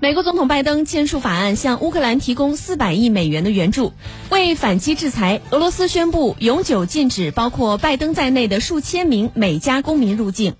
美国总统拜登签署法案，向乌克兰提供四百亿美元的援助。为反击制裁，俄罗斯宣布永久禁止包括拜登在内的数千名美加公民入境。